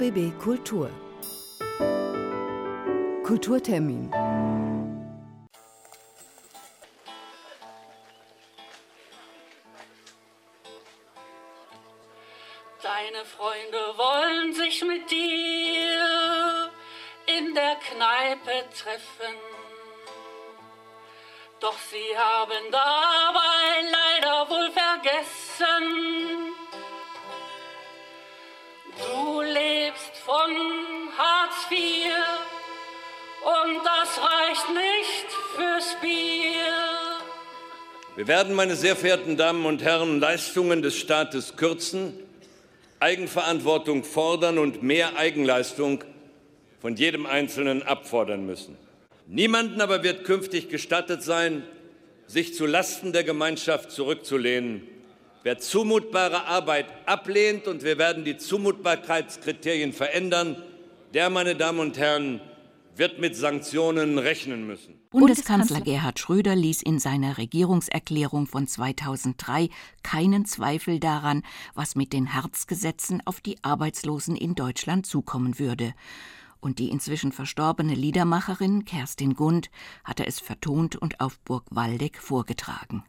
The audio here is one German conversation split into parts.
RBB Kultur. Kulturtermin. Deine Freunde wollen sich mit dir in der Kneipe treffen. Doch sie haben dabei leider wohl vergessen, von Hartz IV und das reicht nicht fürs Bier. Wir werden, meine sehr verehrten Damen und Herren, Leistungen des Staates kürzen, Eigenverantwortung fordern und mehr Eigenleistung von jedem Einzelnen abfordern müssen. Niemanden aber wird künftig gestattet sein, sich zu Lasten der Gemeinschaft zurückzulehnen. Wer zumutbare Arbeit ablehnt, und wir werden die Zumutbarkeitskriterien verändern, der, meine Damen und Herren, wird mit Sanktionen rechnen müssen. Bundeskanzler Gerhard Schröder ließ in seiner Regierungserklärung von 2003 keinen Zweifel daran, was mit den Herzgesetzen auf die Arbeitslosen in Deutschland zukommen würde und die inzwischen verstorbene Liedermacherin Kerstin Gund hatte es vertont und auf Burg Waldeck vorgetragen.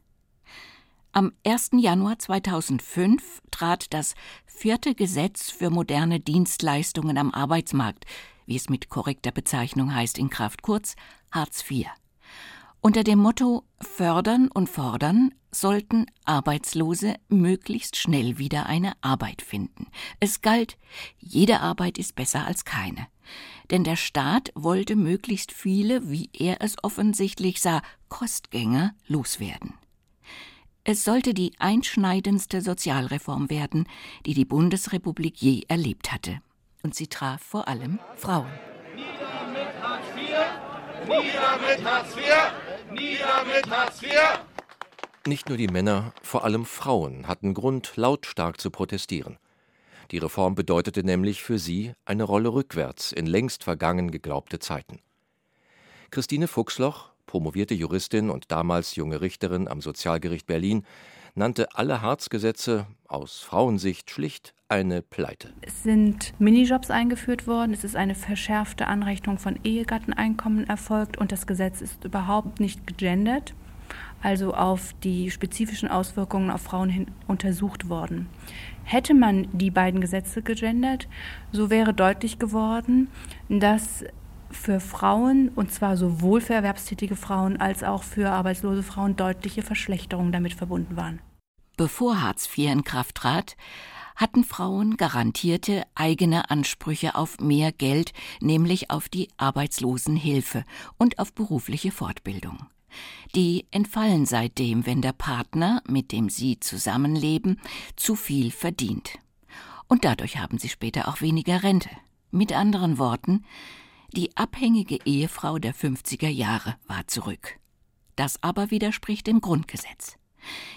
Am 1. Januar 2005 trat das vierte Gesetz für moderne Dienstleistungen am Arbeitsmarkt, wie es mit korrekter Bezeichnung heißt, in Kraft, kurz Hartz IV. Unter dem Motto Fördern und Fordern sollten Arbeitslose möglichst schnell wieder eine Arbeit finden. Es galt, jede Arbeit ist besser als keine. Denn der Staat wollte möglichst viele, wie er es offensichtlich sah, Kostgänger loswerden. Es sollte die einschneidendste Sozialreform werden, die die Bundesrepublik je erlebt hatte. Und sie traf vor allem Frauen. Nieder mit Hartz IV! Nieder mit Hartz IV! Nieder mit Hartz IV! Nicht nur die Männer, vor allem Frauen hatten Grund, lautstark zu protestieren. Die Reform bedeutete nämlich für sie eine Rolle rückwärts in längst vergangen geglaubte Zeiten. Christine Fuchsloch, promovierte Juristin und damals junge Richterin am Sozialgericht Berlin, nannte alle Harzgesetze aus Frauensicht schlicht eine Pleite. Es sind Minijobs eingeführt worden, es ist eine verschärfte Anrechnung von Ehegatteneinkommen erfolgt und das Gesetz ist überhaupt nicht gegendert, also auf die spezifischen Auswirkungen auf Frauen hin untersucht worden. Hätte man die beiden Gesetze gegendert, so wäre deutlich geworden, dass für Frauen, und zwar sowohl für erwerbstätige Frauen als auch für arbeitslose Frauen, deutliche Verschlechterungen damit verbunden waren. Bevor Hartz IV in Kraft trat, hatten Frauen garantierte eigene Ansprüche auf mehr Geld, nämlich auf die Arbeitslosenhilfe und auf berufliche Fortbildung. Die entfallen seitdem, wenn der Partner, mit dem sie zusammenleben, zu viel verdient. Und dadurch haben sie später auch weniger Rente. Mit anderen Worten, die abhängige Ehefrau der 50er Jahre war zurück. Das aber widerspricht dem Grundgesetz.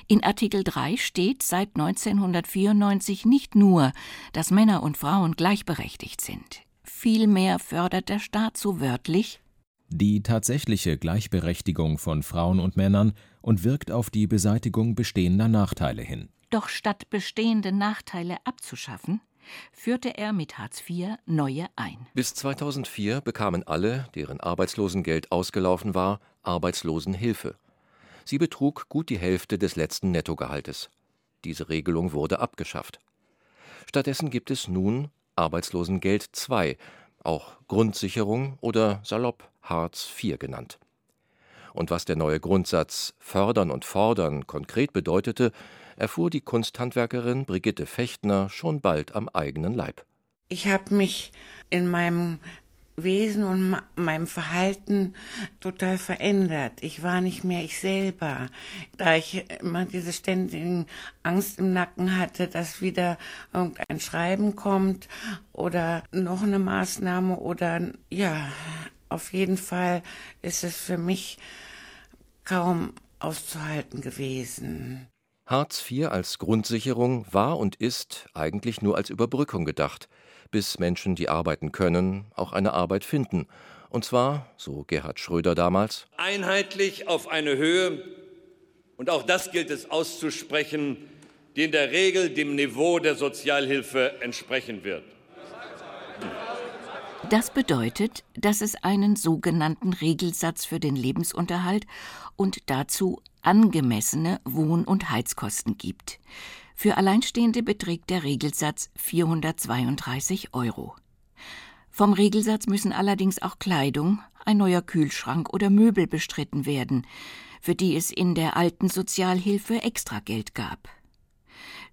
In Artikel 3 steht seit 1994 nicht nur, dass Männer und Frauen gleichberechtigt sind. Vielmehr fördert der Staat so wörtlich die tatsächliche Gleichberechtigung von Frauen und Männern und wirkt auf die Beseitigung bestehender Nachteile hin. Doch statt bestehende Nachteile abzuschaffen, führte er mit Hartz IV neue ein. Bis 2004 bekamen alle, deren Arbeitslosengeld ausgelaufen war, Arbeitslosenhilfe. Sie betrug gut die Hälfte des letzten Nettogehaltes. Diese Regelung wurde abgeschafft. Stattdessen gibt es nun Arbeitslosengeld II, auch Grundsicherung oder salopp Hartz IV genannt. Und was der neue Grundsatz Fördern und Fordern konkret bedeutete, erfuhr die Kunsthandwerkerin Brigitte Fechtner schon bald am eigenen Leib. Ich habe mich in meinem Wesen und meinem Verhalten total verändert. Ich war nicht mehr ich selber, da ich immer diese ständigen Angst im Nacken hatte, dass wieder irgendein Schreiben kommt oder noch eine Maßnahme oder ja, auf jeden Fall ist es für mich kaum auszuhalten gewesen. Hartz IV als Grundsicherung war und ist eigentlich nur als Überbrückung gedacht, bis Menschen, die arbeiten können, auch eine Arbeit finden. Und zwar, so Gerhard Schröder damals, einheitlich auf eine Höhe, und auch das gilt es auszusprechen, die in der Regel dem Niveau der Sozialhilfe entsprechen wird. Das bedeutet, dass es einen sogenannten Regelsatz für den Lebensunterhalt und dazu angemessene Wohn- und Heizkosten gibt. Für Alleinstehende beträgt der Regelsatz 432 Euro. Vom Regelsatz müssen allerdings auch Kleidung, ein neuer Kühlschrank oder Möbel bestritten werden, für die es in der alten Sozialhilfe Extrageld gab.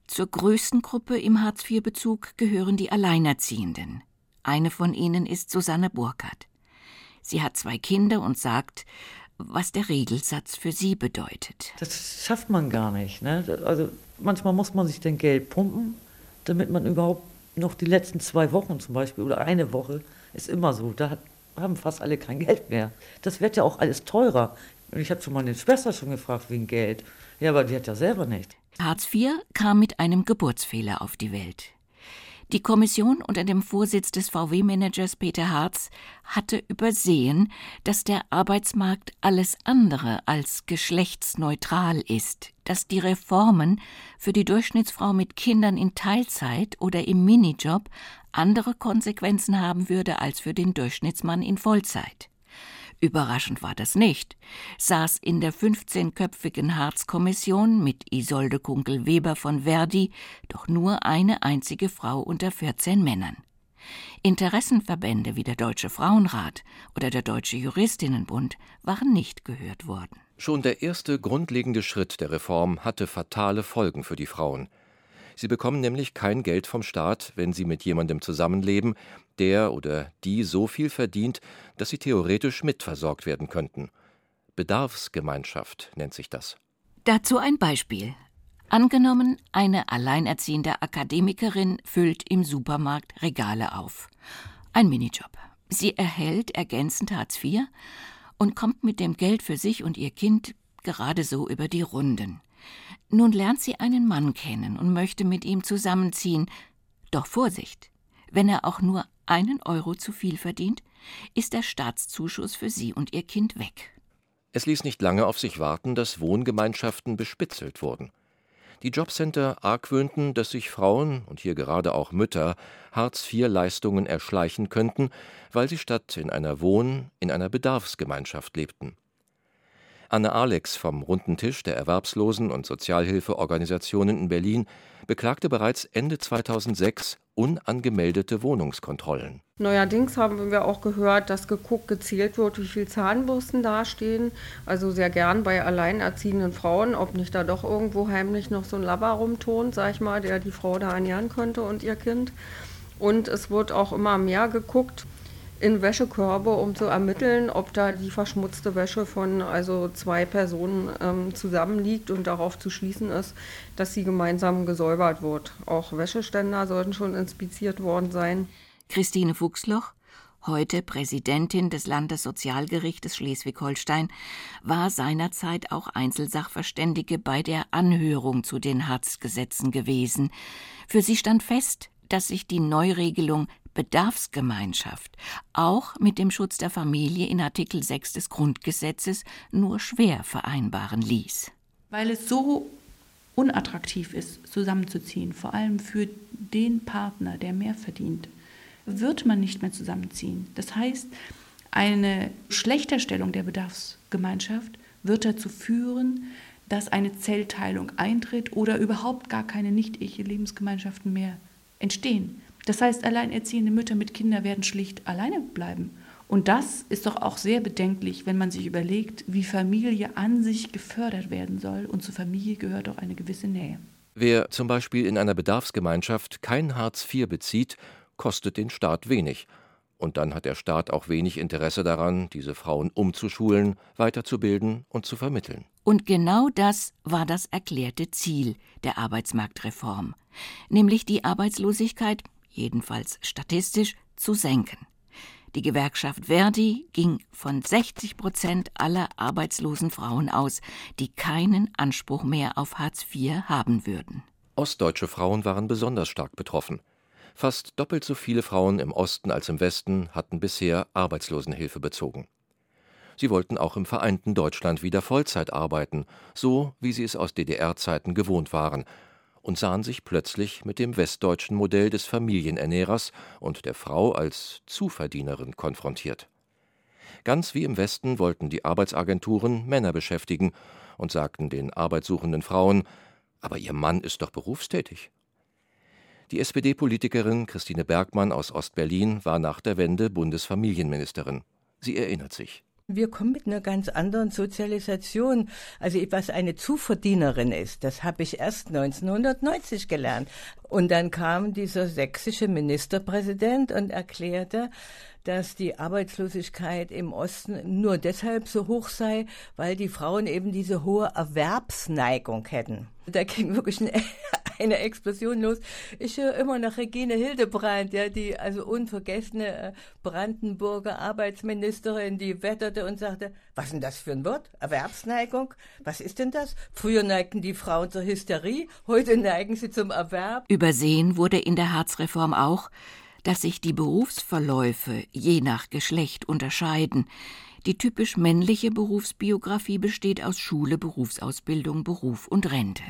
Zur größten Gruppe im Hartz-IV-Bezug gehören die Alleinerziehenden. Eine von ihnen ist Susanne Burkhardt. Sie hat zwei Kinder und sagt, was der Regelsatz für sie bedeutet. Das schafft man gar nicht. Ne? Also manchmal muss man sich den Geld pumpen, damit man überhaupt noch die letzten zwei Wochen zum Beispiel oder eine Woche ist immer so. Da haben fast alle kein Geld mehr. Das wird ja auch alles teurer. Und ich habe schon meine Schwester schon gefragt wegen Geld. Ja, aber die hat ja selber nicht. Hartz IV kam mit einem Geburtsfehler auf die Welt. Die Kommission unter dem Vorsitz des VW-Managers Peter Harz hatte übersehen, dass der Arbeitsmarkt alles andere als geschlechtsneutral ist, dass die Reformen für die Durchschnittsfrau mit Kindern in Teilzeit oder im Minijob andere Konsequenzen haben würde als für den Durchschnittsmann in Vollzeit. Überraschend war das nicht, saß in der 15-köpfigen Harz-Kommission mit Isolde Kunkel-Weber von Verdi doch nur eine einzige Frau unter 14 Männern. Interessenverbände wie der Deutsche Frauenrat oder der Deutsche Juristinnenbund waren nicht gehört worden. Schon der erste grundlegende Schritt der Reform hatte fatale Folgen für die Frauen. Sie bekommen nämlich kein Geld vom Staat, wenn sie mit jemandem zusammenleben, der oder die so viel verdient, dass sie theoretisch mitversorgt werden könnten. Bedarfsgemeinschaft nennt sich das. Dazu ein Beispiel. Angenommen, eine alleinerziehende Akademikerin füllt im Supermarkt Regale auf. Ein Minijob. Sie erhält ergänzend Hartz IV und kommt mit dem Geld für sich und ihr Kind gerade so über die Runden. Nun lernt sie einen Mann kennen und möchte mit ihm zusammenziehen. Doch Vorsicht! Wenn er auch nur einen Euro zu viel verdient, ist der Staatszuschuss für sie und ihr Kind weg. Es ließ nicht lange auf sich warten, dass Wohngemeinschaften bespitzelt wurden. Die Jobcenter argwöhnten, dass sich Frauen und hier gerade auch Mütter Hartz-IV-Leistungen erschleichen könnten, weil sie statt in einer Wohn-, in einer Bedarfsgemeinschaft lebten. Anne Alex vom Runden Tisch der Erwerbslosen- und Sozialhilfeorganisationen in Berlin beklagte bereits Ende 2006 unangemeldete Wohnungskontrollen. Neuerdings haben wir auch gehört, dass geguckt, gezählt wird, wie viele Zahnbürsten dastehen. Also sehr gern bei alleinerziehenden Frauen, ob nicht da doch irgendwo heimlich noch so ein Labber rumtont, sag ich mal, der die Frau da ernähren könnte und ihr Kind. Und es wird auch immer mehr geguckt, in Wäschekörbe, um zu ermitteln, ob da die verschmutzte Wäsche von also zwei Personen ähm, zusammenliegt und darauf zu schließen ist, dass sie gemeinsam gesäubert wird. Auch Wäscheständer sollten schon inspiziert worden sein. Christine Fuchsloch, heute Präsidentin des Landessozialgerichtes Schleswig-Holstein, war seinerzeit auch Einzelsachverständige bei der Anhörung zu den Hartz-Gesetzen gewesen. Für sie stand fest, dass sich die Neuregelung Bedarfsgemeinschaft auch mit dem Schutz der Familie in Artikel 6 des Grundgesetzes nur schwer vereinbaren ließ. Weil es so unattraktiv ist, zusammenzuziehen, vor allem für den Partner, der mehr verdient, wird man nicht mehr zusammenziehen. Das heißt, eine Schlechterstellung der Bedarfsgemeinschaft wird dazu führen, dass eine Zellteilung eintritt oder überhaupt gar keine nicht-ehe-Lebensgemeinschaften mehr entstehen. Das heißt, alleinerziehende Mütter mit Kindern werden schlicht alleine bleiben. Und das ist doch auch sehr bedenklich, wenn man sich überlegt, wie Familie an sich gefördert werden soll. Und zur Familie gehört auch eine gewisse Nähe. Wer zum Beispiel in einer Bedarfsgemeinschaft kein Hartz IV bezieht, kostet den Staat wenig. Und dann hat der Staat auch wenig Interesse daran, diese Frauen umzuschulen, weiterzubilden und zu vermitteln. Und genau das war das erklärte Ziel der Arbeitsmarktreform, nämlich die Arbeitslosigkeit jedenfalls statistisch, zu senken. Die Gewerkschaft Verdi ging von 60 Prozent aller arbeitslosen Frauen aus, die keinen Anspruch mehr auf Hartz IV haben würden. Ostdeutsche Frauen waren besonders stark betroffen. Fast doppelt so viele Frauen im Osten als im Westen hatten bisher Arbeitslosenhilfe bezogen. Sie wollten auch im vereinten Deutschland wieder Vollzeit arbeiten, so wie sie es aus DDR-Zeiten gewohnt waren, und sahen sich plötzlich mit dem westdeutschen Modell des Familienernährers und der Frau als Zuverdienerin konfrontiert. Ganz wie im Westen wollten die Arbeitsagenturen Männer beschäftigen und sagten den arbeitssuchenden Frauen, aber ihr Mann ist doch berufstätig. Die SPD-Politikerin Christine Bergmann aus Ostberlin war nach der Wende Bundesfamilienministerin. Sie erinnert sich. Wir kommen mit einer ganz anderen Sozialisation. Also was eine Zuverdienerin ist, das habe ich erst 1990 gelernt. Und dann kam dieser sächsische Ministerpräsident und erklärte, dass die Arbeitslosigkeit im Osten nur deshalb so hoch sei, weil die Frauen eben diese hohe Erwerbsneigung hätten. Da ging wirklich eine, eine Explosion los. Ich höre immer noch Regine Hildebrand, ja, die also unvergessene äh, Brandenburger Arbeitsministerin, die wetterte und sagte, was ist denn das für ein Wort? Erwerbsneigung? Was ist denn das? Früher neigten die Frauen zur Hysterie, heute neigen sie zum Erwerb. Übersehen wurde in der Harzreform auch, dass sich die Berufsverläufe je nach Geschlecht unterscheiden. Die typisch männliche Berufsbiografie besteht aus Schule, Berufsausbildung, Beruf und Rente.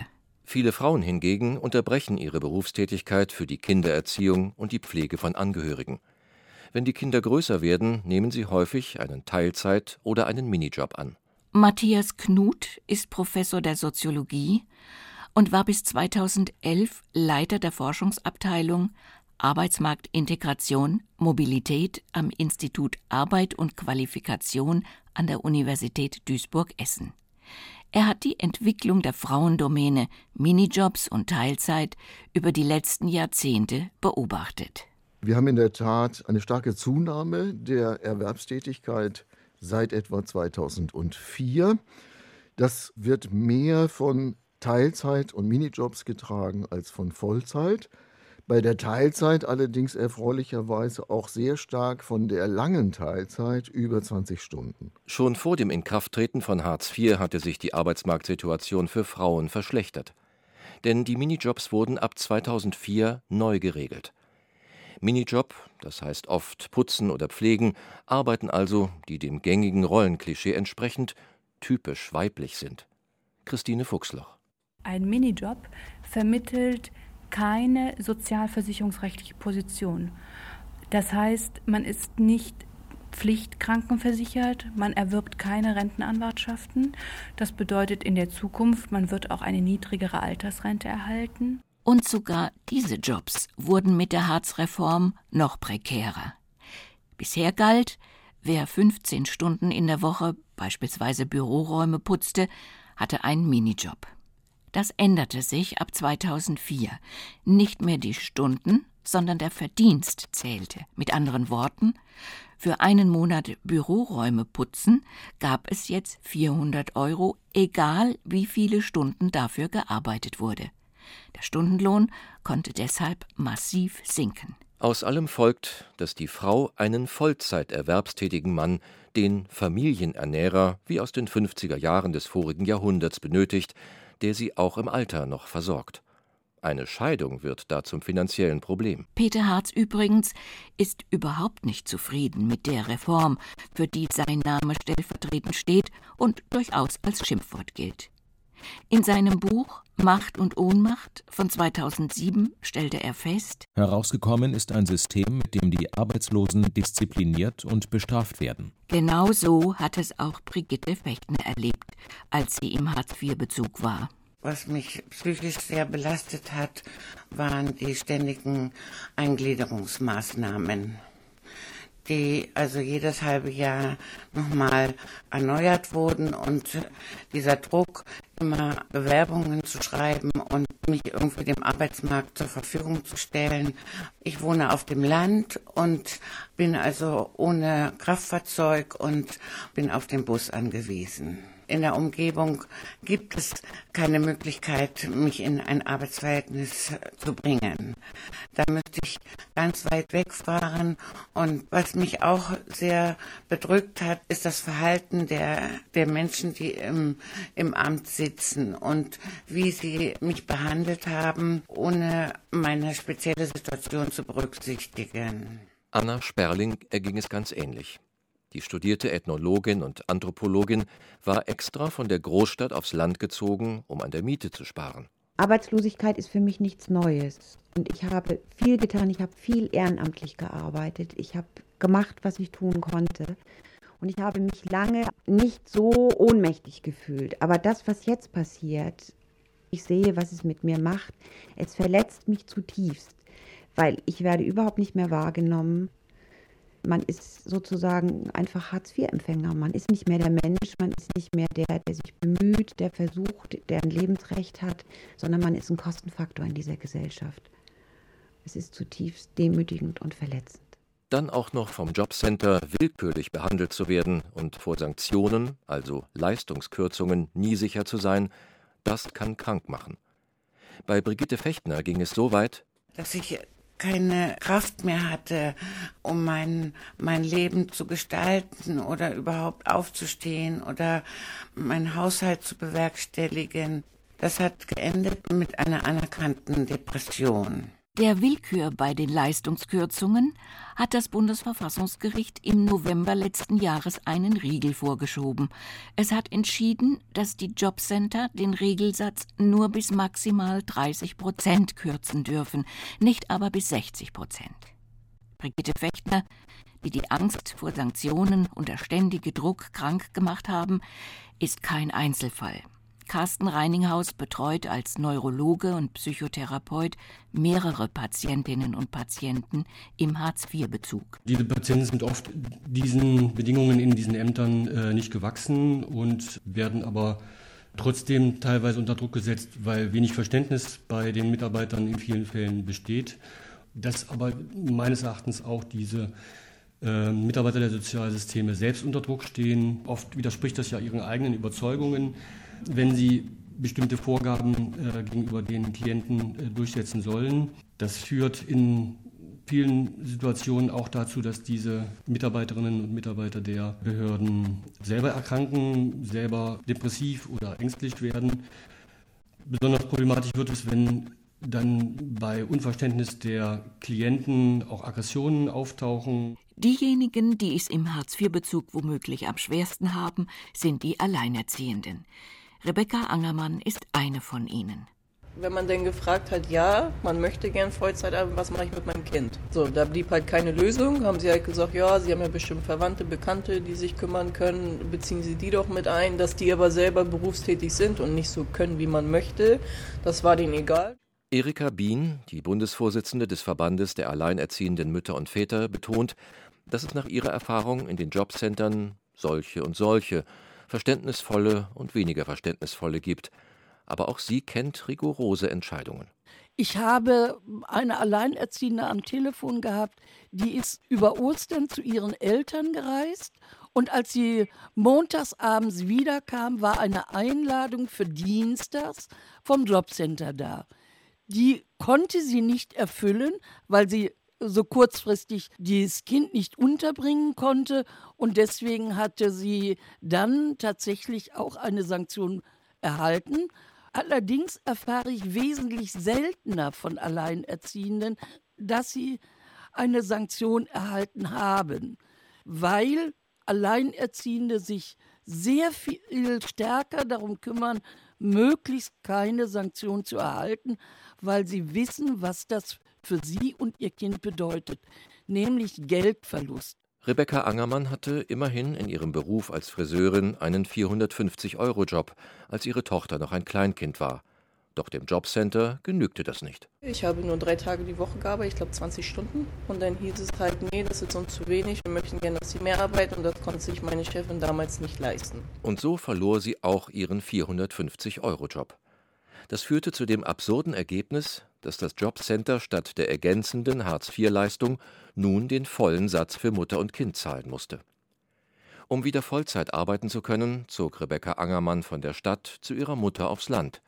Viele Frauen hingegen unterbrechen ihre Berufstätigkeit für die Kindererziehung und die Pflege von Angehörigen. Wenn die Kinder größer werden, nehmen sie häufig einen Teilzeit- oder einen Minijob an. Matthias Knut ist Professor der Soziologie und war bis 2011 Leiter der Forschungsabteilung Arbeitsmarktintegration, Mobilität am Institut Arbeit und Qualifikation an der Universität Duisburg-Essen. Er hat die Entwicklung der Frauendomäne Minijobs und Teilzeit über die letzten Jahrzehnte beobachtet. Wir haben in der Tat eine starke Zunahme der Erwerbstätigkeit seit etwa 2004. Das wird mehr von Teilzeit und Minijobs getragen als von Vollzeit. Bei der Teilzeit allerdings erfreulicherweise auch sehr stark von der langen Teilzeit über 20 Stunden. Schon vor dem Inkrafttreten von Hartz IV hatte sich die Arbeitsmarktsituation für Frauen verschlechtert. Denn die Minijobs wurden ab 2004 neu geregelt. Minijob, das heißt oft putzen oder pflegen, arbeiten also, die dem gängigen Rollenklischee entsprechend, typisch weiblich sind. Christine Fuchsloch. Ein Minijob vermittelt keine sozialversicherungsrechtliche Position. Das heißt, man ist nicht pflichtkrankenversichert, man erwirbt keine Rentenanwartschaften. Das bedeutet in der Zukunft, man wird auch eine niedrigere Altersrente erhalten. Und sogar diese Jobs wurden mit der Harzreform noch prekärer. Bisher galt, wer 15 Stunden in der Woche beispielsweise Büroräume putzte, hatte einen Minijob. Das änderte sich ab 2004. Nicht mehr die Stunden, sondern der Verdienst zählte. Mit anderen Worten, für einen Monat Büroräume putzen gab es jetzt 400 Euro, egal wie viele Stunden dafür gearbeitet wurde. Der Stundenlohn konnte deshalb massiv sinken. Aus allem folgt, dass die Frau einen Vollzeiterwerbstätigen Mann, den Familienernährer, wie aus den 50er Jahren des vorigen Jahrhunderts benötigt, der sie auch im Alter noch versorgt. Eine Scheidung wird da zum finanziellen Problem. Peter Harz übrigens ist überhaupt nicht zufrieden mit der Reform, für die sein Name stellvertretend steht und durchaus als Schimpfwort gilt. In seinem Buch Macht und Ohnmacht von 2007 stellte er fest, herausgekommen ist ein System, mit dem die Arbeitslosen diszipliniert und bestraft werden. Genau so hat es auch Brigitte Fechtner erlebt, als sie im Hartz-IV-Bezug war. Was mich psychisch sehr belastet hat, waren die ständigen Eingliederungsmaßnahmen die also jedes halbe Jahr nochmal erneuert wurden und dieser Druck, immer Bewerbungen zu schreiben und mich irgendwie dem Arbeitsmarkt zur Verfügung zu stellen. Ich wohne auf dem Land und bin also ohne Kraftfahrzeug und bin auf den Bus angewiesen in der Umgebung gibt es keine Möglichkeit, mich in ein Arbeitsverhältnis zu bringen. Da müsste ich ganz weit wegfahren. Und was mich auch sehr bedrückt hat, ist das Verhalten der, der Menschen, die im, im Amt sitzen und wie sie mich behandelt haben, ohne meine spezielle Situation zu berücksichtigen. Anna Sperling erging es ganz ähnlich. Die studierte Ethnologin und Anthropologin war extra von der Großstadt aufs Land gezogen, um an der Miete zu sparen. Arbeitslosigkeit ist für mich nichts Neues. Und ich habe viel getan, ich habe viel ehrenamtlich gearbeitet, ich habe gemacht, was ich tun konnte. Und ich habe mich lange nicht so ohnmächtig gefühlt. Aber das, was jetzt passiert, ich sehe, was es mit mir macht, es verletzt mich zutiefst, weil ich werde überhaupt nicht mehr wahrgenommen. Man ist sozusagen einfach Hartz-IV-Empfänger. Man ist nicht mehr der Mensch, man ist nicht mehr der, der sich bemüht, der versucht, der ein Lebensrecht hat, sondern man ist ein Kostenfaktor in dieser Gesellschaft. Es ist zutiefst demütigend und verletzend. Dann auch noch vom Jobcenter willkürlich behandelt zu werden und vor Sanktionen, also Leistungskürzungen, nie sicher zu sein, das kann krank machen. Bei Brigitte Fechtner ging es so weit, dass ich keine Kraft mehr hatte, um mein, mein Leben zu gestalten oder überhaupt aufzustehen oder meinen Haushalt zu bewerkstelligen. Das hat geendet mit einer anerkannten Depression. Der Willkür bei den Leistungskürzungen hat das Bundesverfassungsgericht im November letzten Jahres einen Riegel vorgeschoben. Es hat entschieden, dass die Jobcenter den Regelsatz nur bis maximal 30 Prozent kürzen dürfen, nicht aber bis 60 Prozent. Brigitte Fechtner, die die Angst vor Sanktionen und der ständige Druck krank gemacht haben, ist kein Einzelfall. Carsten Reininghaus betreut als Neurologe und Psychotherapeut mehrere Patientinnen und Patienten im Hartz-IV-Bezug. Diese Patienten sind oft diesen Bedingungen in diesen Ämtern äh, nicht gewachsen und werden aber trotzdem teilweise unter Druck gesetzt, weil wenig Verständnis bei den Mitarbeitern in vielen Fällen besteht. Dass aber meines Erachtens auch diese äh, Mitarbeiter der Sozialsysteme selbst unter Druck stehen. Oft widerspricht das ja ihren eigenen Überzeugungen wenn sie bestimmte Vorgaben äh, gegenüber den Klienten äh, durchsetzen sollen. Das führt in vielen Situationen auch dazu, dass diese Mitarbeiterinnen und Mitarbeiter der Behörden selber erkranken, selber depressiv oder ängstlich werden. Besonders problematisch wird es, wenn dann bei Unverständnis der Klienten auch Aggressionen auftauchen. Diejenigen, die es im Hartz-IV-Bezug womöglich am schwersten haben, sind die Alleinerziehenden. Rebecca Angermann ist eine von ihnen. Wenn man denn gefragt hat, ja, man möchte gern Vollzeit arbeiten, was mache ich mit meinem Kind? So, da blieb halt keine Lösung. Haben sie halt gesagt, ja, sie haben ja bestimmt Verwandte, Bekannte, die sich kümmern können. Beziehen sie die doch mit ein, dass die aber selber berufstätig sind und nicht so können, wie man möchte. Das war denen egal. Erika Bien, die Bundesvorsitzende des Verbandes der alleinerziehenden Mütter und Väter, betont, dass es nach ihrer Erfahrung in den Jobcentern solche und solche verständnisvolle und weniger verständnisvolle gibt. Aber auch sie kennt rigorose Entscheidungen. Ich habe eine Alleinerziehende am Telefon gehabt, die ist über Ostern zu ihren Eltern gereist und als sie montagsabends wiederkam, war eine Einladung für Dienstags vom Jobcenter da. Die konnte sie nicht erfüllen, weil sie so kurzfristig dieses Kind nicht unterbringen konnte und deswegen hatte sie dann tatsächlich auch eine Sanktion erhalten. Allerdings erfahre ich wesentlich seltener von Alleinerziehenden, dass sie eine Sanktion erhalten haben, weil Alleinerziehende sich sehr viel stärker darum kümmern, möglichst keine Sanktion zu erhalten, weil sie wissen, was das für sie und ihr Kind bedeutet, nämlich Geldverlust. Rebecca Angermann hatte immerhin in ihrem Beruf als Friseurin einen 450-Euro-Job, als ihre Tochter noch ein Kleinkind war. Doch dem Jobcenter genügte das nicht. Ich habe nur drei Tage die Woche gearbeitet, ich glaube 20 Stunden. Und dann hieß es halt, nee, das ist uns zu wenig, wir möchten gerne, dass sie mehr arbeiten. Und das konnte sich meine Chefin damals nicht leisten. Und so verlor sie auch ihren 450-Euro-Job. Das führte zu dem absurden Ergebnis, dass das Jobcenter statt der ergänzenden Hartz-IV-Leistung nun den vollen Satz für Mutter und Kind zahlen musste. Um wieder Vollzeit arbeiten zu können, zog Rebecca Angermann von der Stadt zu ihrer Mutter aufs Land.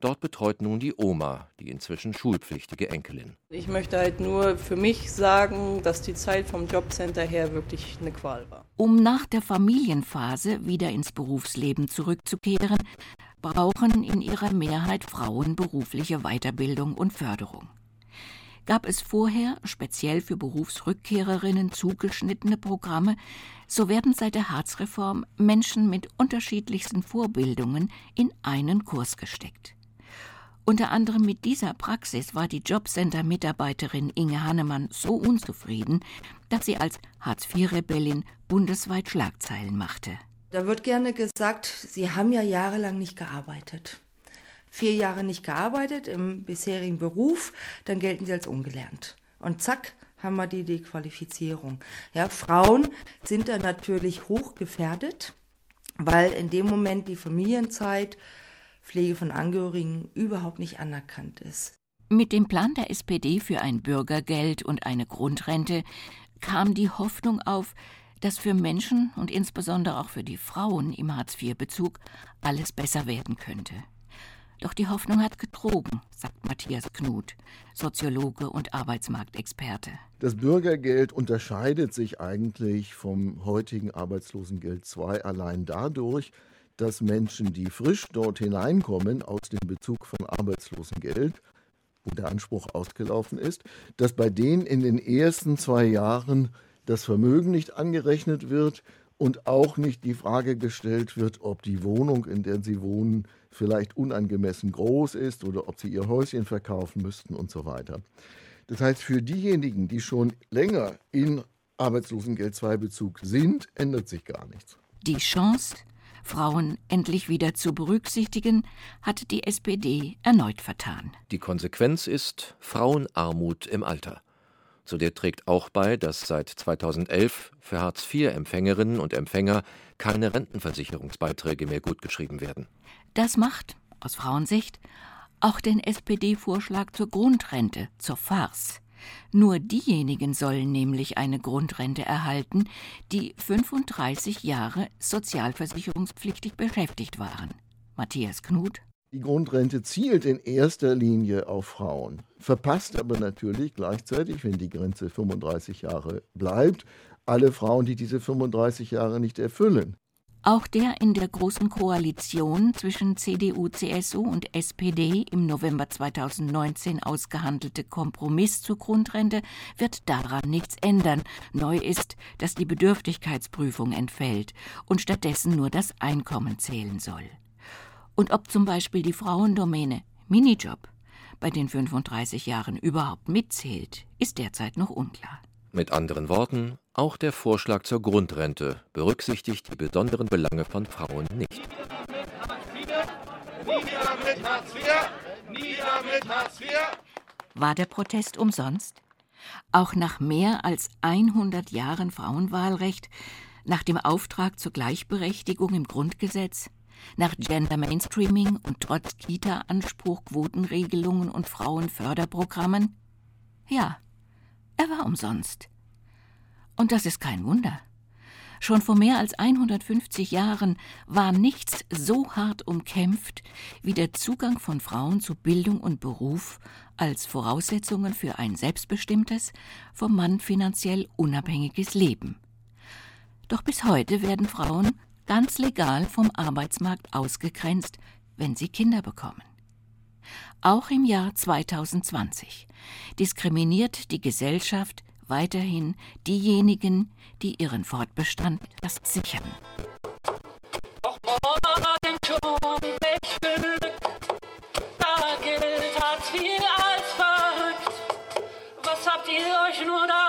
Dort betreut nun die Oma, die inzwischen schulpflichtige Enkelin. Ich möchte halt nur für mich sagen, dass die Zeit vom Jobcenter her wirklich eine Qual war. Um nach der Familienphase wieder ins Berufsleben zurückzukehren, brauchen in ihrer Mehrheit Frauen berufliche Weiterbildung und Förderung. Gab es vorher speziell für Berufsrückkehrerinnen zugeschnittene Programme, so werden seit der Harzreform Menschen mit unterschiedlichsten Vorbildungen in einen Kurs gesteckt. Unter anderem mit dieser Praxis war die Jobcenter-Mitarbeiterin Inge Hannemann so unzufrieden, dass sie als Hartz-IV-Rebellin bundesweit Schlagzeilen machte. Da wird gerne gesagt, Sie haben ja jahrelang nicht gearbeitet. Vier Jahre nicht gearbeitet im bisherigen Beruf, dann gelten Sie als ungelernt. Und zack, haben wir die Dequalifizierung. Ja, Frauen sind da natürlich hoch gefährdet, weil in dem Moment die Familienzeit, Pflege von Angehörigen überhaupt nicht anerkannt ist. Mit dem Plan der SPD für ein Bürgergeld und eine Grundrente kam die Hoffnung auf, dass für Menschen und insbesondere auch für die Frauen im Hartz-IV-Bezug alles besser werden könnte. Doch die Hoffnung hat getrogen, sagt Matthias Knut, Soziologe und Arbeitsmarktexperte. Das Bürgergeld unterscheidet sich eigentlich vom heutigen Arbeitslosengeld II allein dadurch, dass Menschen, die frisch dort hineinkommen aus dem Bezug von Arbeitslosengeld, wo der Anspruch ausgelaufen ist, dass bei denen in den ersten zwei Jahren das Vermögen nicht angerechnet wird und auch nicht die Frage gestellt wird, ob die Wohnung, in der sie wohnen, vielleicht unangemessen groß ist oder ob sie ihr Häuschen verkaufen müssten und so weiter. Das heißt, für diejenigen, die schon länger in Arbeitslosengeld II Bezug sind, ändert sich gar nichts. Die Chance, Frauen endlich wieder zu berücksichtigen, hat die SPD erneut vertan. Die Konsequenz ist Frauenarmut im Alter. Zu der trägt auch bei, dass seit 2011 für Hartz-IV-Empfängerinnen und Empfänger keine Rentenversicherungsbeiträge mehr gutgeschrieben werden. Das macht, aus Frauensicht, auch den SPD-Vorschlag zur Grundrente zur Farce. Nur diejenigen sollen nämlich eine Grundrente erhalten, die 35 Jahre sozialversicherungspflichtig beschäftigt waren. Matthias Knut die Grundrente zielt in erster Linie auf Frauen, verpasst aber natürlich gleichzeitig, wenn die Grenze 35 Jahre bleibt, alle Frauen, die diese 35 Jahre nicht erfüllen. Auch der in der Großen Koalition zwischen CDU, CSU und SPD im November 2019 ausgehandelte Kompromiss zur Grundrente wird daran nichts ändern. Neu ist, dass die Bedürftigkeitsprüfung entfällt und stattdessen nur das Einkommen zählen soll. Und ob zum Beispiel die Frauendomäne Minijob bei den 35 Jahren überhaupt mitzählt, ist derzeit noch unklar. Mit anderen Worten, auch der Vorschlag zur Grundrente berücksichtigt die besonderen Belange von Frauen nicht. War der Protest umsonst? Auch nach mehr als 100 Jahren Frauenwahlrecht, nach dem Auftrag zur Gleichberechtigung im Grundgesetz, nach Gender Mainstreaming und trotz Kita-Anspruch, Quotenregelungen und Frauenförderprogrammen? Ja, er war umsonst. Und das ist kein Wunder. Schon vor mehr als 150 Jahren war nichts so hart umkämpft wie der Zugang von Frauen zu Bildung und Beruf als Voraussetzungen für ein selbstbestimmtes, vom Mann finanziell unabhängiges Leben. Doch bis heute werden Frauen ganz legal vom Arbeitsmarkt ausgegrenzt, wenn sie Kinder bekommen. Auch im Jahr 2020 diskriminiert die Gesellschaft weiterhin diejenigen, die ihren Fortbestand sichern. Doch morgen schon da gilt als verrückt. Was habt ihr euch nur dabei